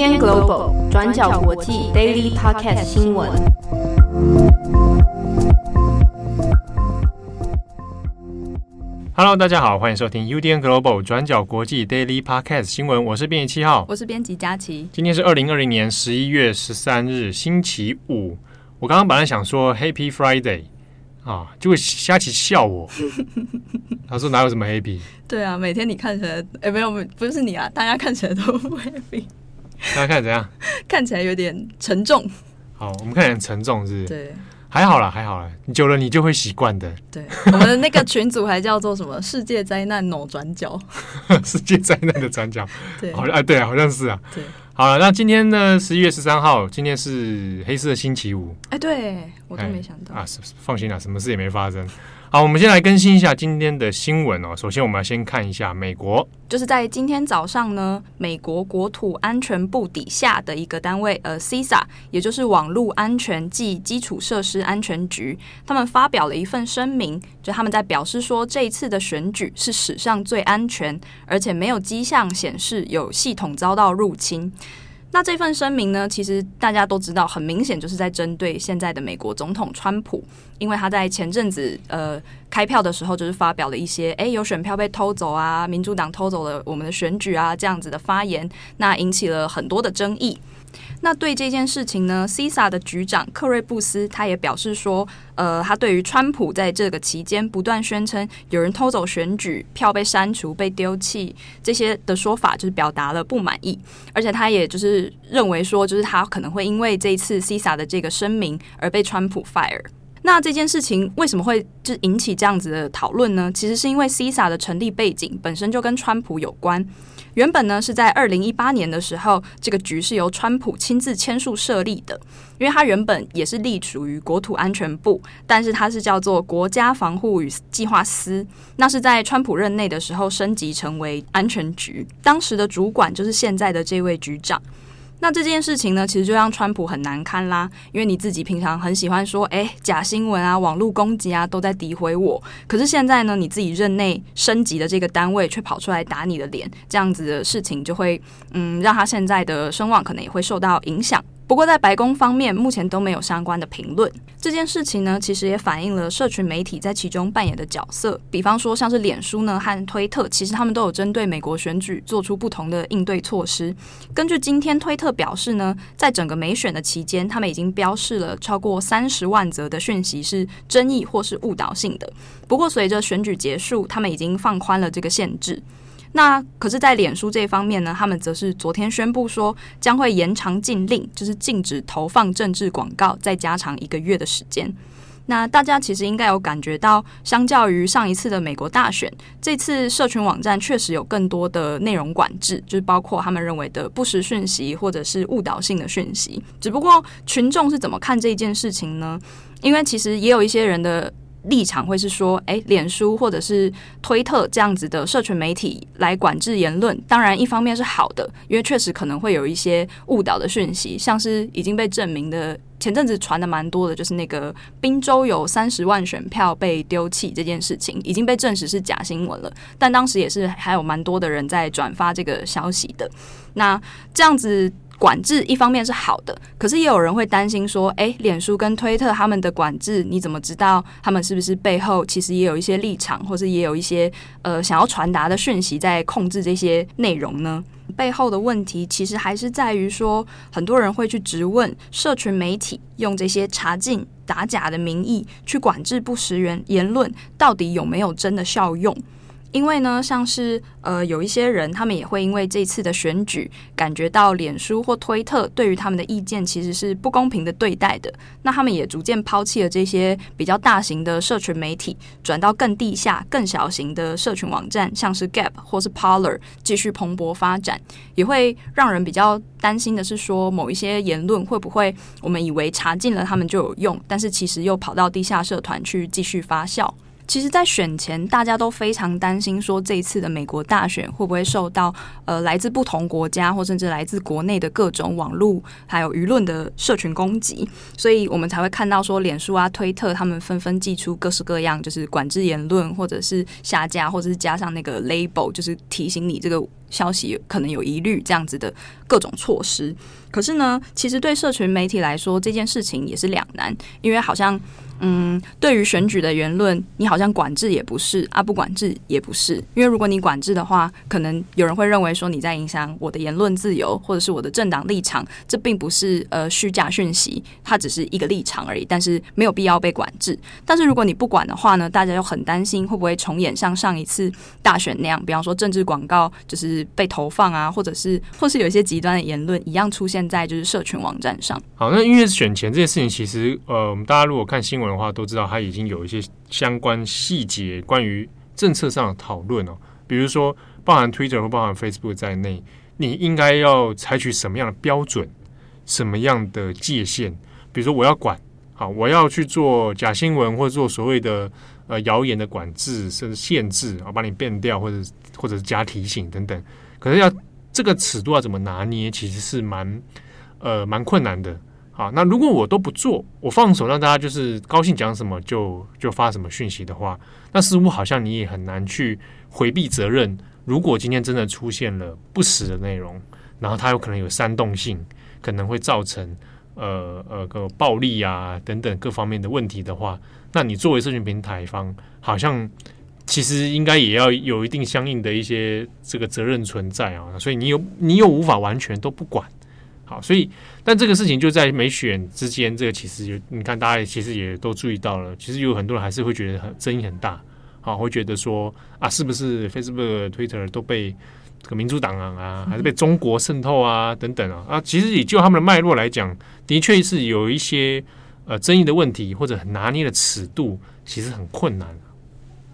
UDN Global 转角国际 Daily Podcast 新闻。Hello，大家好，欢迎收听 UDN Global 转角国际 Daily Podcast 新闻。我是编辑七号，我是编辑佳琪。今天是二零二零年十一月十三日，星期五。我刚刚本来想说 Happy Friday。啊！就会佳琪笑我，他说哪有什么 happy？对啊，每天你看起来，哎、欸，没有，不是你啊，大家看起来都不 happy。大家看怎样？看起来有点沉重。好，我们看起来很沉重，是不是？对，还好啦，还好啦，久了你就会习惯的。对，我们的那个群组还叫做什么？世界灾难 no 转角。世界灾难的转角。对，好像啊，对啊，好像是啊。对。好了，那今天呢？十一月十三号，今天是黑色星期五。哎，对我都没想到啊！放心啦，什么事也没发生。好，我们先来更新一下今天的新闻哦。首先，我们要先看一下美国，就是在今天早上呢，美国国土安全部底下的一个单位，呃，CISA，也就是网络安全暨基础设施安全局，他们发表了一份声明，就他们在表示说，这一次的选举是史上最安全，而且没有迹象显示有系统遭到入侵。那这份声明呢，其实大家都知道，很明显就是在针对现在的美国总统川普，因为他在前阵子呃开票的时候，就是发表了一些诶有选票被偷走啊，民主党偷走了我们的选举啊这样子的发言，那引起了很多的争议。那对这件事情呢，CISA 的局长克瑞布斯他也表示说，呃，他对于川普在这个期间不断宣称有人偷走选举、票被删除、被丢弃这些的说法，就是表达了不满意，而且他也就是认为说，就是他可能会因为这一次 CISA 的这个声明而被川普 fire。那这件事情为什么会就引起这样子的讨论呢？其实是因为 CISA 的成立背景本身就跟川普有关。原本呢是在二零一八年的时候，这个局是由川普亲自签署设立的，因为他原本也是隶属于国土安全部，但是它是叫做国家防护与计划司，那是在川普任内的时候升级成为安全局，当时的主管就是现在的这位局长。那这件事情呢，其实就让川普很难堪啦，因为你自己平常很喜欢说，诶，假新闻啊，网络攻击啊，都在诋毁我。可是现在呢，你自己任内升级的这个单位却跑出来打你的脸，这样子的事情就会，嗯，让他现在的声望可能也会受到影响。不过，在白宫方面，目前都没有相关的评论。这件事情呢，其实也反映了社群媒体在其中扮演的角色。比方说，像是脸书呢和推特，其实他们都有针对美国选举做出不同的应对措施。根据今天推特表示呢，在整个美选的期间，他们已经标示了超过三十万则的讯息是争议或是误导性的。不过，随着选举结束，他们已经放宽了这个限制。那可是，在脸书这方面呢，他们则是昨天宣布说，将会延长禁令，就是禁止投放政治广告，再加长一个月的时间。那大家其实应该有感觉到，相较于上一次的美国大选，这次社群网站确实有更多的内容管制，就是包括他们认为的不实讯息或者是误导性的讯息。只不过群众是怎么看这件事情呢？因为其实也有一些人的。立场会是说，诶，脸书或者是推特这样子的社群媒体来管制言论，当然一方面是好的，因为确实可能会有一些误导的讯息，像是已经被证明的，前阵子传的蛮多的，就是那个宾州有三十万选票被丢弃这件事情，已经被证实是假新闻了，但当时也是还有蛮多的人在转发这个消息的，那这样子。管制一方面是好的，可是也有人会担心说，诶，脸书跟推特他们的管制，你怎么知道他们是不是背后其实也有一些立场，或是也有一些呃想要传达的讯息在控制这些内容呢？背后的问题其实还是在于说，很多人会去质问社群媒体用这些查禁、打假的名义去管制不实言言论，到底有没有真的效用？因为呢，像是呃，有一些人，他们也会因为这次的选举，感觉到脸书或推特对于他们的意见其实是不公平的对待的。那他们也逐渐抛弃了这些比较大型的社群媒体，转到更地下、更小型的社群网站，像是 Gap 或是 Parler，继续蓬勃发展。也会让人比较担心的是说，某一些言论会不会我们以为查禁了他们就有用，但是其实又跑到地下社团去继续发酵。其实，在选前，大家都非常担心，说这一次的美国大选会不会受到呃来自不同国家或甚至来自国内的各种网络还有舆论的社群攻击，所以我们才会看到说，脸书啊、推特他们纷纷祭出各式各样，就是管制言论，或者是下架，或者是加上那个 label，就是提醒你这个消息可能有疑虑这样子的各种措施。可是呢，其实对社群媒体来说，这件事情也是两难，因为好像。嗯，对于选举的言论，你好像管制也不是啊，不管制也不是，因为如果你管制的话，可能有人会认为说你在影响我的言论自由，或者是我的政党立场，这并不是呃虚假讯息，它只是一个立场而已，但是没有必要被管制。但是如果你不管的话呢，大家又很担心会不会重演像上一次大选那样，比方说政治广告就是被投放啊，或者是或是有一些极端的言论一样出现现在就是社群网站上。好，那因为选前这件事情，其实呃，我们大家如果看新闻。的话都知道，他已经有一些相关细节关于政策上的讨论哦，比如说包含 Twitter 或包含 Facebook 在内，你应该要采取什么样的标准、什么样的界限？比如说我要管，好，我要去做假新闻或者做所谓的呃谣言的管制甚至限制啊，把你变掉或者或者是加提醒等等。可是要这个尺度要怎么拿捏，其实是蛮呃蛮困难的。好，那如果我都不做，我放手让大家就是高兴讲什么就就发什么讯息的话，那似乎好像你也很难去回避责任。如果今天真的出现了不实的内容，然后它有可能有煽动性，可能会造成呃呃个暴力啊等等各方面的问题的话，那你作为社群平台方，好像其实应该也要有一定相应的一些这个责任存在啊。所以你有你又无法完全都不管。好，所以但这个事情就在美选之间，这个其实有你看，大家其实也都注意到了，其实有很多人还是会觉得很争议很大，好，会觉得说啊，是不是 Facebook、Twitter 都被这个民主党啊，还是被中国渗透啊等等啊啊，其实也就他们的脉络来讲，的确是有一些呃争议的问题，或者很拿捏的尺度，其实很困难。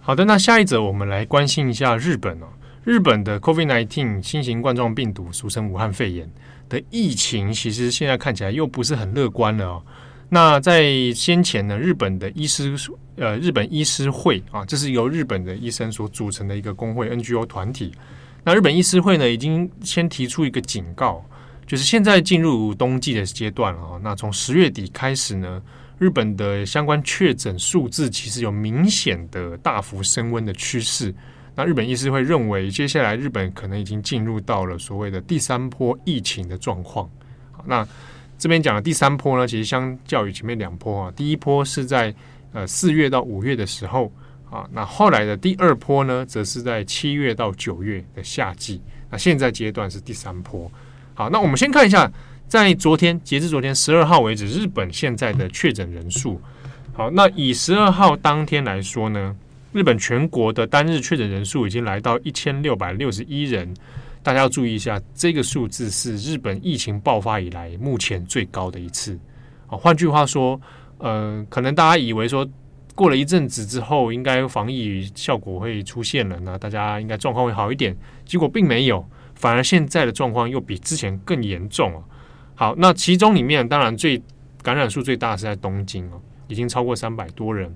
好的，那下一则我们来关心一下日本哦，日本的 COVID-19 新型冠状病毒，俗称武汉肺炎。的疫情其实现在看起来又不是很乐观了哦。那在先前呢，日本的医师呃，日本医师会啊，这是由日本的医生所组成的一个工会 NGO 团体。那日本医师会呢，已经先提出一个警告，就是现在进入冬季的阶段了啊。那从十月底开始呢，日本的相关确诊数字其实有明显的大幅升温的趋势。那日本医师会认为，接下来日本可能已经进入到了所谓的第三波疫情的状况。那这边讲的第三波呢，其实相较于前面两波啊，第一波是在呃四月到五月的时候啊，那后来的第二波呢，则是在七月到九月的夏季。那现在阶段是第三波。好，那我们先看一下，在昨天截至昨天十二号为止，日本现在的确诊人数。好，那以十二号当天来说呢，日本全国的单日确诊人数已经来到一千六百六十一人，大家要注意一下，这个数字是日本疫情爆发以来目前最高的一次。啊，换句话说，呃，可能大家以为说过了一阵子之后，应该防疫效果会出现了，那大家应该状况会好一点，结果并没有，反而现在的状况又比之前更严重哦。好，那其中里面当然最感染数最大的是在东京哦，已经超过三百多人。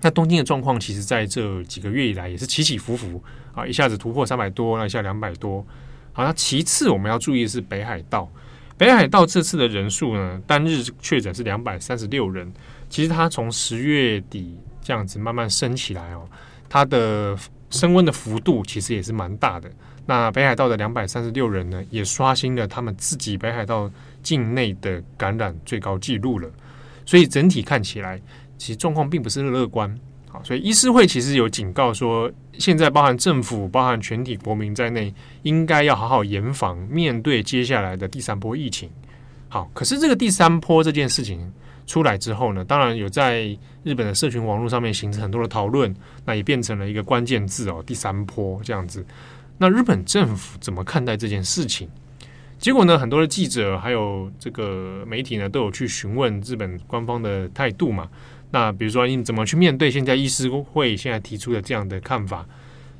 那东京的状况，其实在这几个月以来也是起起伏伏啊，一下子突破三百多，那一下两百多。好，那其次我们要注意的是北海道，北海道这次的人数呢，单日确诊是两百三十六人。其实它从十月底这样子慢慢升起来哦，它的升温的幅度其实也是蛮大的。那北海道的两百三十六人呢，也刷新了他们自己北海道境内的感染最高纪录了。所以整体看起来。其实状况并不是乐观，好，所以医师会其实有警告说，现在包含政府、包含全体国民在内，应该要好好严防，面对接下来的第三波疫情。好，可是这个第三波这件事情出来之后呢，当然有在日本的社群网络上面形成很多的讨论，那也变成了一个关键字哦，第三波这样子。那日本政府怎么看待这件事情？结果呢，很多的记者还有这个媒体呢，都有去询问日本官方的态度嘛。那比如说，你怎么去面对现在医师会现在提出的这样的看法？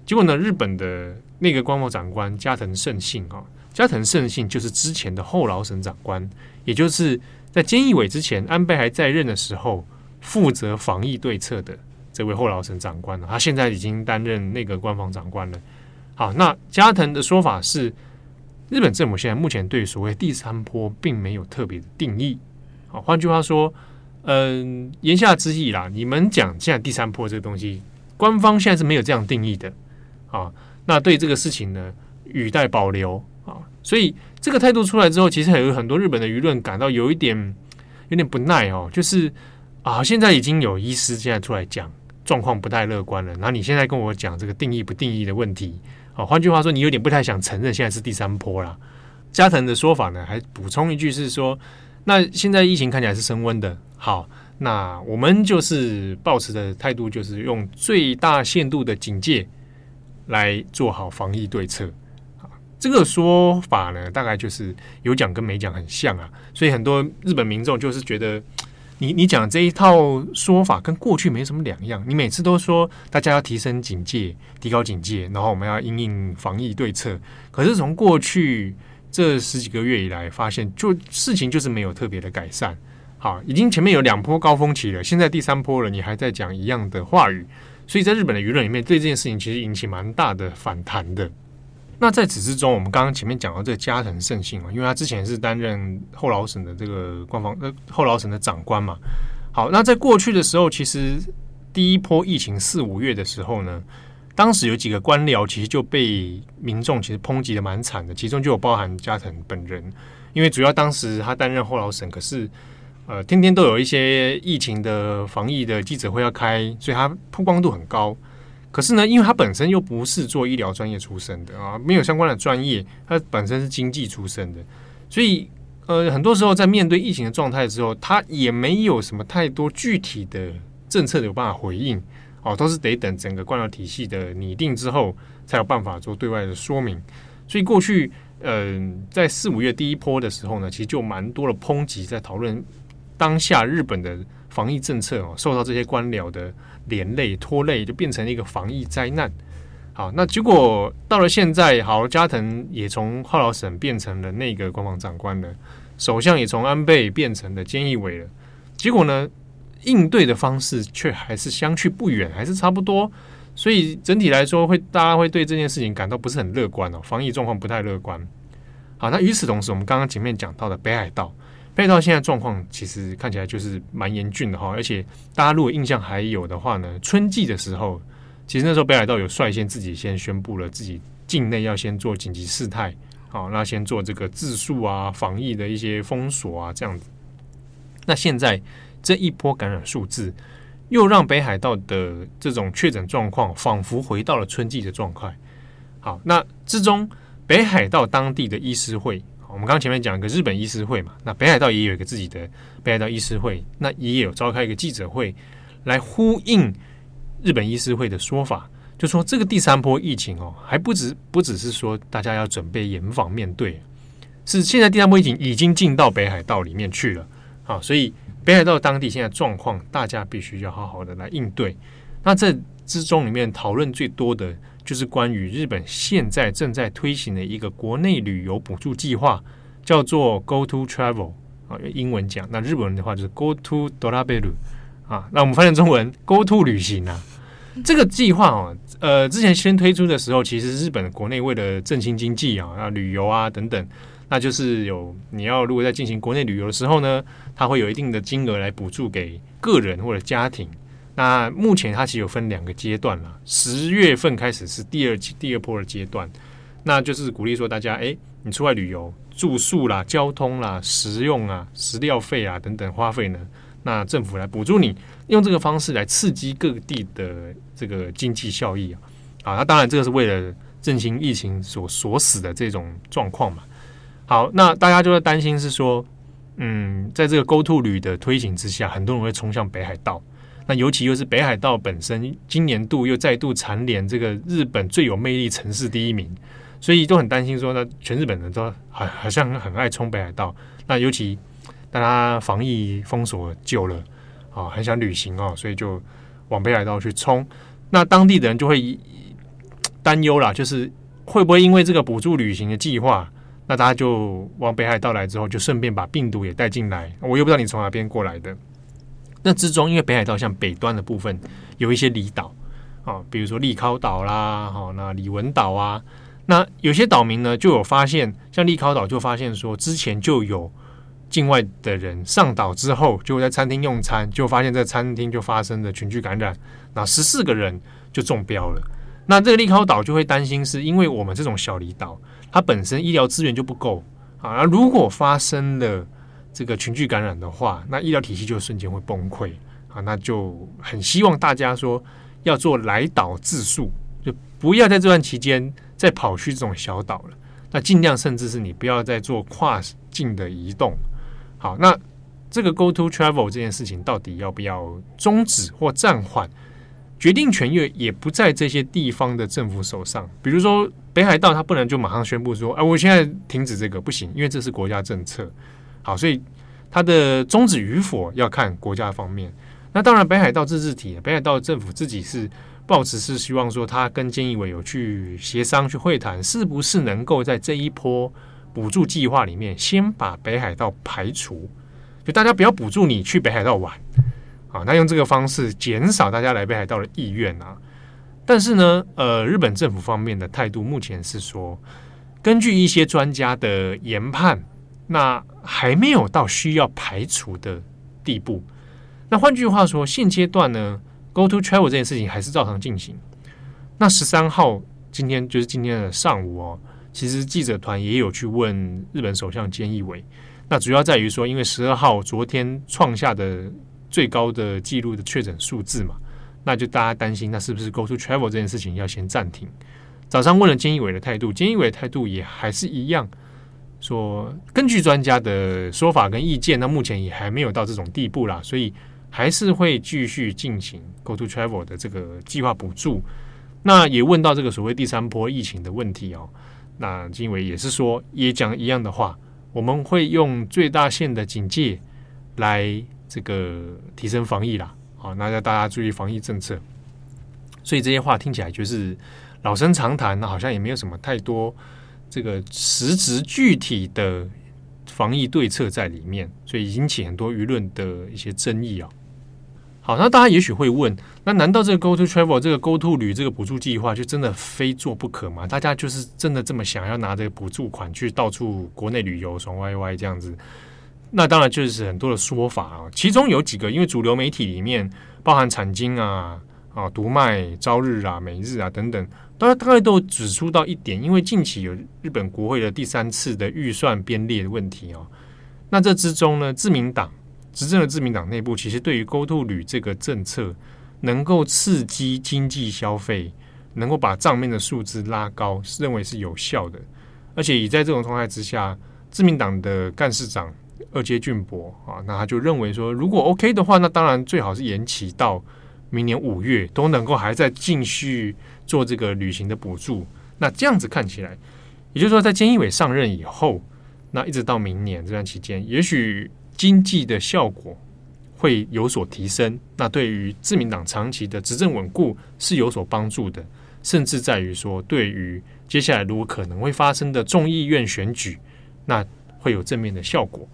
结果呢，日本的那个官房长官加藤胜信啊，加藤胜信就是之前的后劳省长官，也就是在菅义伟之前，安倍还在任的时候负责防疫对策的这位后劳审长官，他现在已经担任那个官房长官了。好，那加藤的说法是，日本政府现在目前对所谓第三波并没有特别的定义。好，换句话说。嗯，言下之意啦，你们讲现在第三波这个东西，官方现在是没有这样定义的啊。那对这个事情呢，语带保留啊。所以这个态度出来之后，其实还有很多日本的舆论感到有一点有点不耐哦，就是啊，现在已经有医师现在出来讲状况不太乐观了，然后你现在跟我讲这个定义不定义的问题啊，换句话说，你有点不太想承认现在是第三波了。加藤的说法呢，还补充一句是说，那现在疫情看起来是升温的，好，那我们就是抱持的态度，就是用最大限度的警戒来做好防疫对策。这个说法呢，大概就是有讲跟没讲很像啊，所以很多日本民众就是觉得 你你讲这一套说法跟过去没什么两样，你每次都说大家要提升警戒、提高警戒，然后我们要因应防疫对策，可是从过去。这十几个月以来，发现就事情就是没有特别的改善。好，已经前面有两波高峰期了，现在第三波了，你还在讲一样的话语，所以在日本的舆论里面，对这件事情其实引起蛮大的反弹的。那在此之中，我们刚刚前面讲到这个加藤胜信嘛，因为他之前是担任后老省的这个官方呃后老省的长官嘛。好，那在过去的时候，其实第一波疫情四五月的时候呢。当时有几个官僚其实就被民众其实抨击的蛮惨的，其中就有包含加藤本人，因为主要当时他担任后老省，可是呃天天都有一些疫情的防疫的记者会要开，所以他曝光度很高。可是呢，因为他本身又不是做医疗专业出身的啊，没有相关的专业，他本身是经济出身的，所以呃很多时候在面对疫情的状态之后，他也没有什么太多具体的政策有办法回应。哦，都是得等整个官僚体系的拟定之后，才有办法做对外的说明。所以过去，嗯、呃，在四五月第一波的时候呢，其实就蛮多的抨击，在讨论当下日本的防疫政策哦，受到这些官僚的连累拖累，就变成一个防疫灾难。好，那结果到了现在，好，加藤也从后老省变成了那个官方长官了，首相也从安倍变成了菅义伟了。结果呢？应对的方式却还是相去不远，还是差不多，所以整体来说会大家会对这件事情感到不是很乐观哦，防疫状况不太乐观。好，那与此同时，我们刚刚前面讲到的北海道，北海道现在状况其实看起来就是蛮严峻的哈，而且大家如果印象还有的话呢，春季的时候，其实那时候北海道有率先自己先宣布了自己境内要先做紧急事态，好，那先做这个自肃啊、防疫的一些封锁啊这样子。那现在。这一波感染数字，又让北海道的这种确诊状况仿佛回到了春季的状态。好，那之中北海道当地的医师会，我们刚前面讲一个日本医师会嘛，那北海道也有一个自己的北海道医师会，那也有召开一个记者会来呼应日本医师会的说法，就说这个第三波疫情哦，还不止不只是说大家要准备严防面对，是现在第三波疫情已经进到北海道里面去了。啊，所以。北海道当地现在状况，大家必须要好好的来应对。那这之中里面讨论最多的就是关于日本现在正在推行的一个国内旅游补助计划，叫做 Go To Travel 啊，用英文讲。那日本人的话就是 Go To Dorabelu 啊。那我们翻译中文 Go To 旅行啊。这个计划哦，呃，之前先推出的时候，其实日本国内为了振兴经济啊，啊，旅游啊等等。那就是有你要如果在进行国内旅游的时候呢，它会有一定的金额来补助给个人或者家庭。那目前它其实有分两个阶段了，十月份开始是第二第二波的阶段，那就是鼓励说大家，哎，你出外旅游住宿啦、交通啦、食用啊、食料费啊等等花费呢，那政府来补助你，用这个方式来刺激各地的这个经济效益啊。啊，那当然这个是为了振兴疫情所锁死的这种状况嘛。好，那大家就在担心是说，嗯，在这个 Go To 旅的推行之下，很多人会冲向北海道。那尤其又是北海道本身今年度又再度蝉联这个日本最有魅力城市第一名，所以都很担心说，那全日本人都好好像很爱冲北海道。那尤其大家防疫封锁久了啊，很想旅行哦，所以就往北海道去冲。那当地的人就会担忧啦，就是会不会因为这个补助旅行的计划？那大家就往北海道来之后，就顺便把病毒也带进来。我又不知道你从哪边过来的。那之中，因为北海道像北端的部分有一些离岛啊，比如说利尻岛啦，哈，那里文岛啊，那有些岛民呢就有发现，像利尻岛就发现说，之前就有境外的人上岛之后，就在餐厅用餐，就发现在餐厅就发生了群聚感染，那十四个人就中标了。那这个利尻岛就会担心，是因为我们这种小离岛，它本身医疗资源就不够啊。如果发生了这个群聚感染的话，那医疗体系就瞬间会崩溃啊。那就很希望大家说要做来岛自述，就不要在这段期间再跑去这种小岛了。那尽量甚至是你不要再做跨境的移动。好，那这个 Go to Travel 这件事情到底要不要终止或暂缓？决定权也也不在这些地方的政府手上，比如说北海道，它不能就马上宣布说，哎，我现在停止这个不行，因为这是国家政策。好，所以它的终止与否要看国家方面。那当然，北海道自治体，北海道政府自己是抱持是希望说，他跟菅义伟有去协商去会谈，是不是能够在这一波补助计划里面先把北海道排除，就大家不要补助你去北海道玩。啊，那用这个方式减少大家来北海道的意愿啊。但是呢，呃，日本政府方面的态度目前是说，根据一些专家的研判，那还没有到需要排除的地步。那换句话说，现阶段呢，Go to travel 这件事情还是照常进行。那十三号今天就是今天的上午哦，其实记者团也有去问日本首相菅义伟，那主要在于说，因为十二号昨天创下的。最高的记录的确诊数字嘛，那就大家担心，那是不是 Go to Travel 这件事情要先暂停？早上问了菅义伟的态度，菅义伟的态度也还是一样，说根据专家的说法跟意见，那目前也还没有到这种地步啦，所以还是会继续进行 Go to Travel 的这个计划补助。那也问到这个所谓第三波疫情的问题哦，那金伟也是说，也讲一样的话，我们会用最大限的警戒来。这个提升防疫啦，好，那要大家注意防疫政策。所以这些话听起来就是老生常谈，那好像也没有什么太多这个实质具体的防疫对策在里面，所以引起很多舆论的一些争议啊。好，那大家也许会问，那难道这个 Go to Travel 这个 Go to 旅这个补助计划就真的非做不可吗？大家就是真的这么想要拿这个补助款去到处国内旅游爽歪歪这样子？那当然就是很多的说法啊，其中有几个，因为主流媒体里面包含产经啊、啊读卖、朝日啊、每日啊等等，大家大概都指出到一点，因为近期有日本国会的第三次的预算编列的问题哦。那这之中呢，自民党执政的自民党内部其实对于 Go To 旅这个政策能够刺激经济消费，能够把账面的数字拉高，是认为是有效的。而且以在这种状态之下，自民党的干事长。二阶俊博啊，那他就认为说，如果 OK 的话，那当然最好是延期到明年五月都能够还在继续做这个旅行的补助。那这样子看起来，也就是说，在菅义伟上任以后，那一直到明年这段期间，也许经济的效果会有所提升。那对于自民党长期的执政稳固是有所帮助的，甚至在于说，对于接下来如果可能会发生的众议院选举，那会有正面的效果。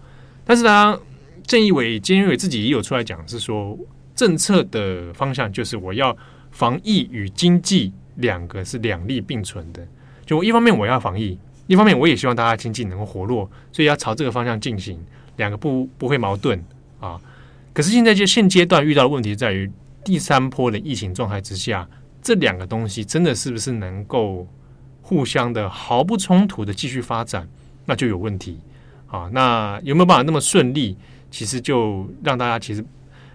但是呢，菅义伟、菅义伟自己也有出来讲，是说政策的方向就是我要防疫与经济两个是两利并存的。就一方面我要防疫，一方面我也希望大家经济能够活络，所以要朝这个方向进行，两个不不会矛盾啊。可是现在就现阶段遇到的问题在于第三波的疫情状态之下，这两个东西真的是不是能够互相的毫不冲突的继续发展，那就有问题。啊，那有没有办法那么顺利？其实就让大家其实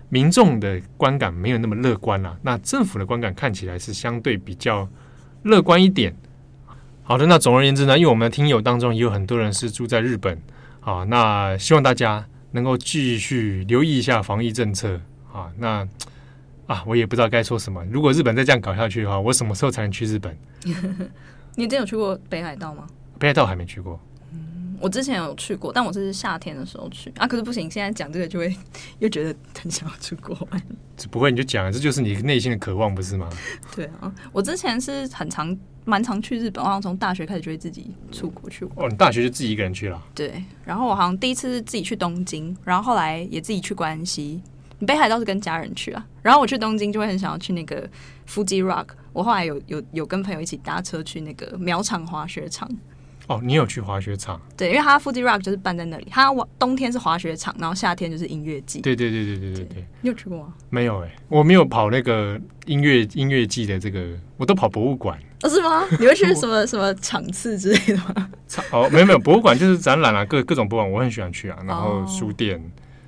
民众的观感没有那么乐观了。那政府的观感看起来是相对比较乐观一点。好的，那总而言之呢，因为我们的听友当中也有很多人是住在日本，啊，那希望大家能够继续留意一下防疫政策。啊，那啊，我也不知道该说什么。如果日本再这样搞下去的话，我什么时候才能去日本？你真有去过北海道吗？北海道还没去过。我之前有去过，但我是夏天的时候去啊。可是不行，现在讲这个就会 又觉得很想要出国玩。不会，你就讲，这就是你内心的渴望，不是吗？对啊，我之前是很常、蛮常去日本，我好像从大学开始就会自己出国去玩。哦，你大学就自己一个人去了？对。然后我好像第一次是自己去东京，然后后来也自己去关西。你北海道是跟家人去啊？然后我去东京就会很想要去那个 Fuji Rock。我后来有有有跟朋友一起搭车去那个苗场滑雪场。哦，你有去滑雪场？对，因为它 Fuji Rock 就是办在那里，它冬天是滑雪场，然后夏天就是音乐季。对对对对对对对。你有去过吗？没有哎、欸，我没有跑那个音乐音乐季的这个，我都跑博物馆。哦，是吗？你会去什么什么场次之类的吗？哦，没有没有，博物馆就是展览啊，各各种博物馆我很喜欢去啊。然后书店、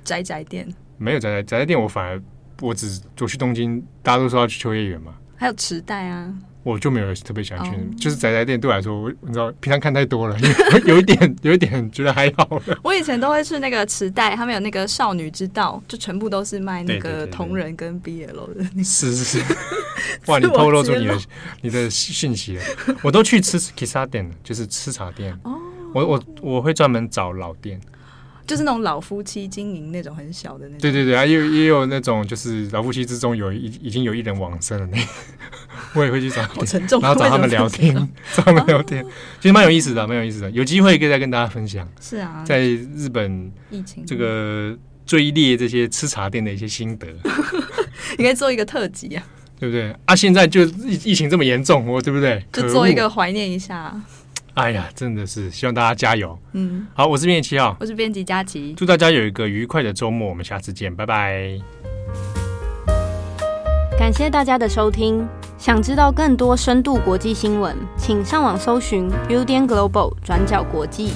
宅宅店没有宅宅宅宅店，我反而我只我去东京，大家都说要去秋叶原嘛。还有磁带啊。我就没有特别想去，oh. 就是宅宅店对我来说，我你知道，平常看太多了，有一点，有一点觉得还好。我以前都会去那个磁带，他们有那个少女之道，就全部都是卖那个同人跟 BL 的。是是是，哇，你透露出你的你的讯息了。我都去吃 Kissa 店，就是吃茶店。哦、oh.，我我我会专门找老店。就是那种老夫妻经营那种很小的那种，对对对啊，也有也有那种就是老夫妻之中有已已经有一人往生了那，我也会去找，好沉重，然后找他们聊天，找他们聊天，其实蛮有意思的，蛮有意思的，有机会可以再跟大家分享。是啊，在日本疫情。这个追猎这些吃茶店的一些心得，你可以做一个特辑啊，对不对？啊，现在就疫疫情这么严重，我对不对？就做一个怀念一下。哎呀，真的是希望大家加油。嗯，好，我是编辑七号，我是编辑佳琪，祝大家有一个愉快的周末，我们下次见，拜拜。感谢大家的收听，想知道更多深度国际新闻，请上网搜寻 Udan Global 转角国际。